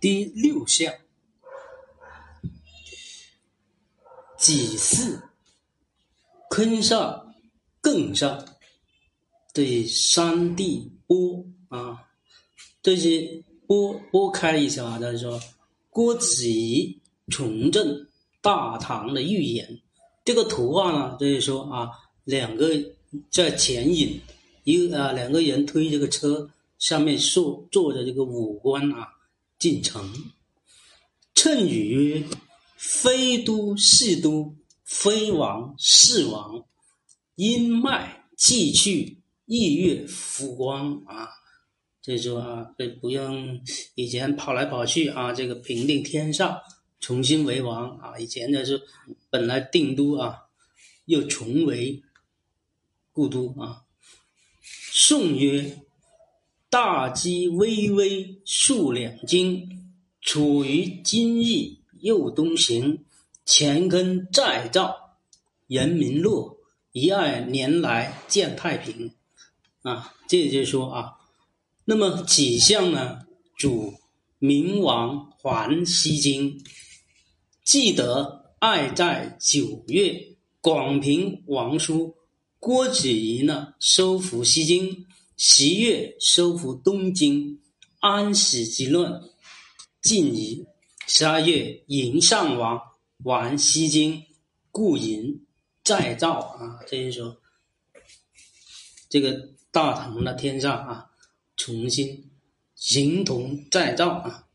第六项，己巳，坤上，艮上，对山地剥啊，这些剥剥开一下啊，就是说郭子仪重振大唐的预言。这个图画呢，就是说啊，两个在前引，一个啊两个人推这个车，上面坐坐着这个武官啊。进城，谶语曰：“非都是都，非王是王。阴脉既去，日月浮光啊！这说啊，这不用以前跑来跑去啊，这个平定天下，重新为王啊。以前的是本来定都啊，又重为故都啊。宋曰。”大鸡微微数两斤，处于今日右东行，前根再造，人民乐，一二年来见太平。啊，这也就是说啊，那么几项呢？主明王还西京，记得爱在九月，广平王叔郭子仪呢收复西京。十月收复东京，安史之乱尽矣。十二月迎上王王西京，故迎再造啊，这就说这个大唐的天下啊，重新形同再造啊。